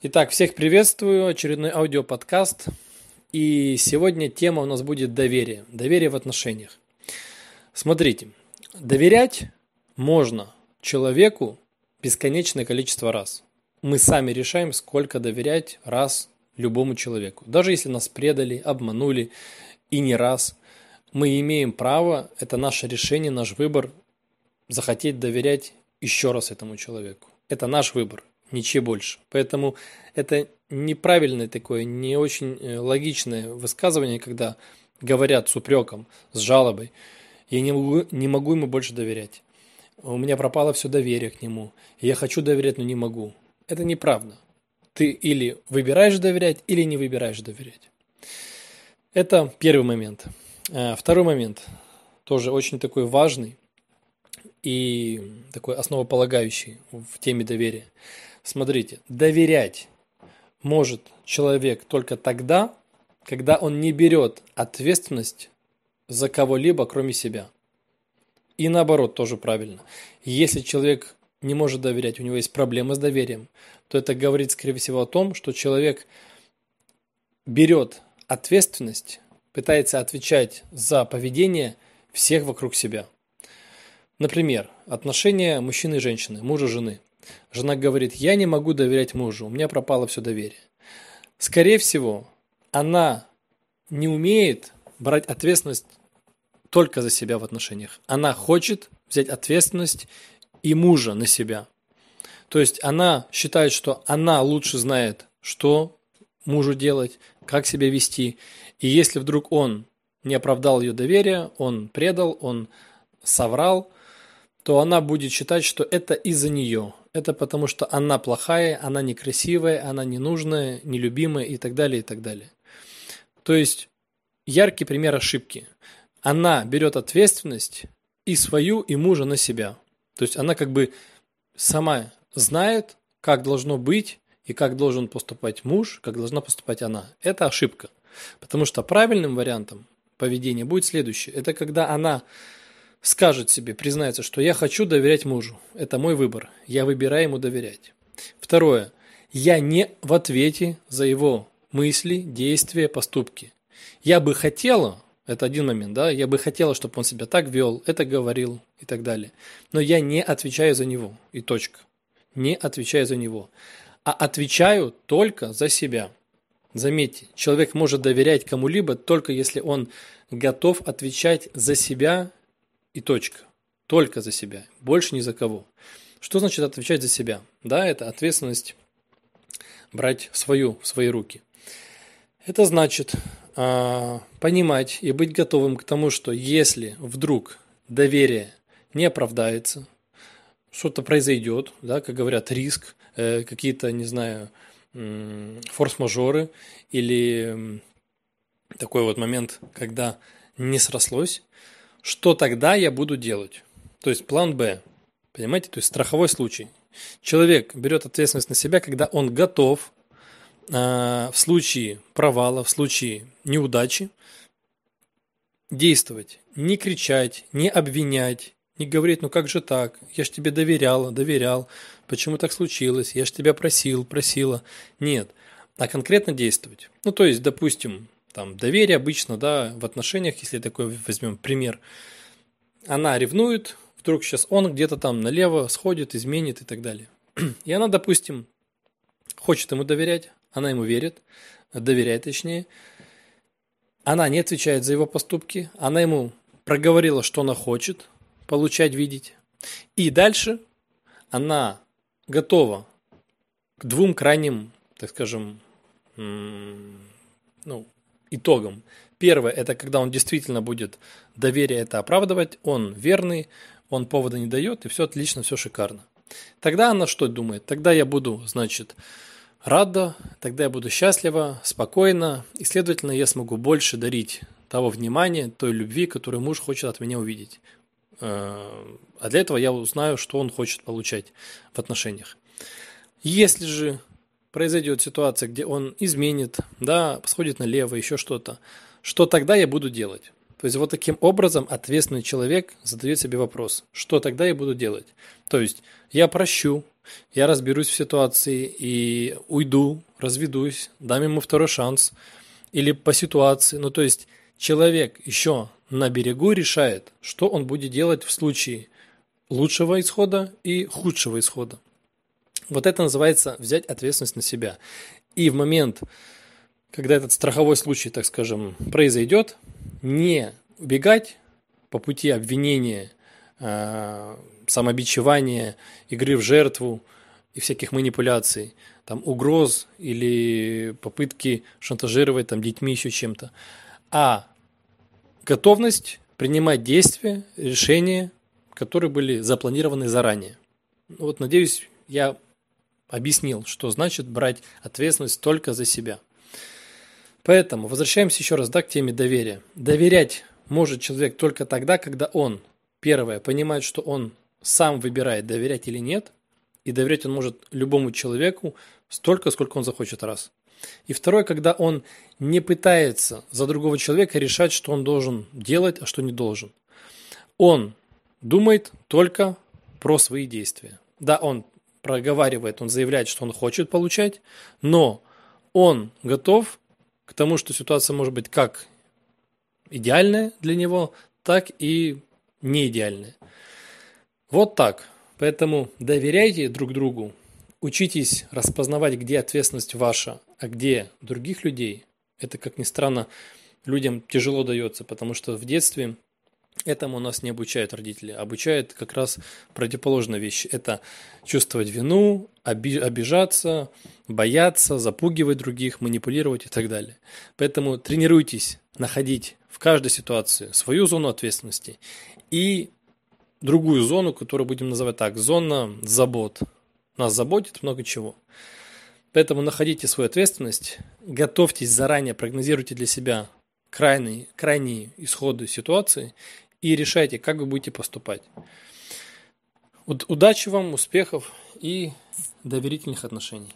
Итак, всех приветствую, очередной аудиоподкаст. И сегодня тема у нас будет доверие. Доверие в отношениях. Смотрите, доверять можно человеку бесконечное количество раз. Мы сами решаем, сколько доверять раз любому человеку. Даже если нас предали, обманули и не раз, мы имеем право, это наше решение, наш выбор, захотеть доверять еще раз этому человеку. Это наш выбор ничего больше. Поэтому это неправильное такое, не очень э, логичное высказывание, когда говорят с упреком, с жалобой. Я не могу, не могу ему больше доверять. У меня пропало все доверие к нему. Я хочу доверять, но не могу. Это неправда. Ты или выбираешь доверять, или не выбираешь доверять. Это первый момент. Э, второй момент, тоже очень такой важный и такой основополагающий в теме доверия. Смотрите, доверять может человек только тогда, когда он не берет ответственность за кого-либо, кроме себя. И наоборот, тоже правильно. Если человек не может доверять, у него есть проблемы с доверием, то это говорит, скорее всего, о том, что человек берет ответственность, пытается отвечать за поведение всех вокруг себя. Например, отношения мужчины и женщины, мужа и жены. Жена говорит, я не могу доверять мужу, у меня пропало все доверие. Скорее всего, она не умеет брать ответственность только за себя в отношениях. Она хочет взять ответственность и мужа на себя. То есть она считает, что она лучше знает, что мужу делать, как себя вести. И если вдруг он не оправдал ее доверие, он предал, он соврал, то она будет считать, что это из-за нее, это потому что она плохая, она некрасивая, она ненужная, нелюбимая и так далее, и так далее. То есть яркий пример ошибки. Она берет ответственность и свою, и мужа на себя. То есть она как бы сама знает, как должно быть и как должен поступать муж, как должна поступать она. Это ошибка. Потому что правильным вариантом поведения будет следующее. Это когда она скажет себе, признается, что я хочу доверять мужу. Это мой выбор. Я выбираю ему доверять. Второе. Я не в ответе за его мысли, действия, поступки. Я бы хотела, это один момент, да, я бы хотела, чтобы он себя так вел, это говорил и так далее. Но я не отвечаю за него. И точка. Не отвечаю за него. А отвечаю только за себя. Заметьте, человек может доверять кому-либо только если он готов отвечать за себя и точка. Только за себя, больше ни за кого. Что значит отвечать за себя? Да, это ответственность брать свою в свои руки. Это значит э, понимать и быть готовым к тому, что если вдруг доверие не оправдается, что-то произойдет, да, как говорят, риск, э, какие-то, не знаю, э, форс-мажоры или такой вот момент, когда не срослось, что тогда я буду делать? То есть план Б. Понимаете? То есть страховой случай. Человек берет ответственность на себя, когда он готов э, в случае провала, в случае неудачи действовать. Не кричать, не обвинять, не говорить, ну как же так, я ж тебе доверяла, доверял, почему так случилось, я ж тебя просил, просила. Нет, а конкретно действовать. Ну то есть, допустим, там доверие обычно, да, в отношениях, если такой возьмем пример, она ревнует, вдруг сейчас он где-то там налево сходит, изменит и так далее. И она, допустим, хочет ему доверять, она ему верит, доверяет точнее, она не отвечает за его поступки, она ему проговорила, что она хочет получать, видеть. И дальше она готова к двум крайним, так скажем, ну, итогом. Первое – это когда он действительно будет доверие это оправдывать, он верный, он повода не дает, и все отлично, все шикарно. Тогда она что думает? Тогда я буду, значит, рада, тогда я буду счастлива, спокойна, и, следовательно, я смогу больше дарить того внимания, той любви, которую муж хочет от меня увидеть. Э, а для этого я узнаю, что он хочет получать в отношениях. Если же произойдет ситуация, где он изменит, да, сходит налево, еще что-то, что тогда я буду делать? То есть вот таким образом ответственный человек задает себе вопрос, что тогда я буду делать? То есть я прощу, я разберусь в ситуации и уйду, разведусь, дам ему второй шанс или по ситуации. Ну, то есть человек еще на берегу решает, что он будет делать в случае лучшего исхода и худшего исхода. Вот это называется взять ответственность на себя. И в момент, когда этот страховой случай, так скажем, произойдет, не убегать по пути обвинения, э, самобичевания, игры в жертву и всяких манипуляций, там угроз или попытки шантажировать там детьми еще чем-то, а готовность принимать действия, решения, которые были запланированы заранее. Вот, надеюсь, я объяснил, что значит брать ответственность только за себя. Поэтому возвращаемся еще раз да, к теме доверия. Доверять может человек только тогда, когда он, первое, понимает, что он сам выбирает, доверять или нет, и доверять он может любому человеку столько, сколько он захочет раз. И второе, когда он не пытается за другого человека решать, что он должен делать, а что не должен. Он думает только про свои действия. Да, он проговаривает, он заявляет, что он хочет получать, но он готов к тому, что ситуация может быть как идеальная для него, так и не идеальная. Вот так. Поэтому доверяйте друг другу, учитесь распознавать, где ответственность ваша, а где других людей. Это, как ни странно, людям тяжело дается, потому что в детстве Этому нас не обучают родители. Обучают как раз противоположные вещи. Это чувствовать вину, обижаться, бояться, запугивать других, манипулировать и так далее. Поэтому тренируйтесь находить в каждой ситуации свою зону ответственности и другую зону, которую будем называть так, зона забот. Нас заботит много чего. Поэтому находите свою ответственность, готовьтесь заранее, прогнозируйте для себя крайние, крайние исходы ситуации и решайте, как вы будете поступать. Удачи вам, успехов и доверительных отношений.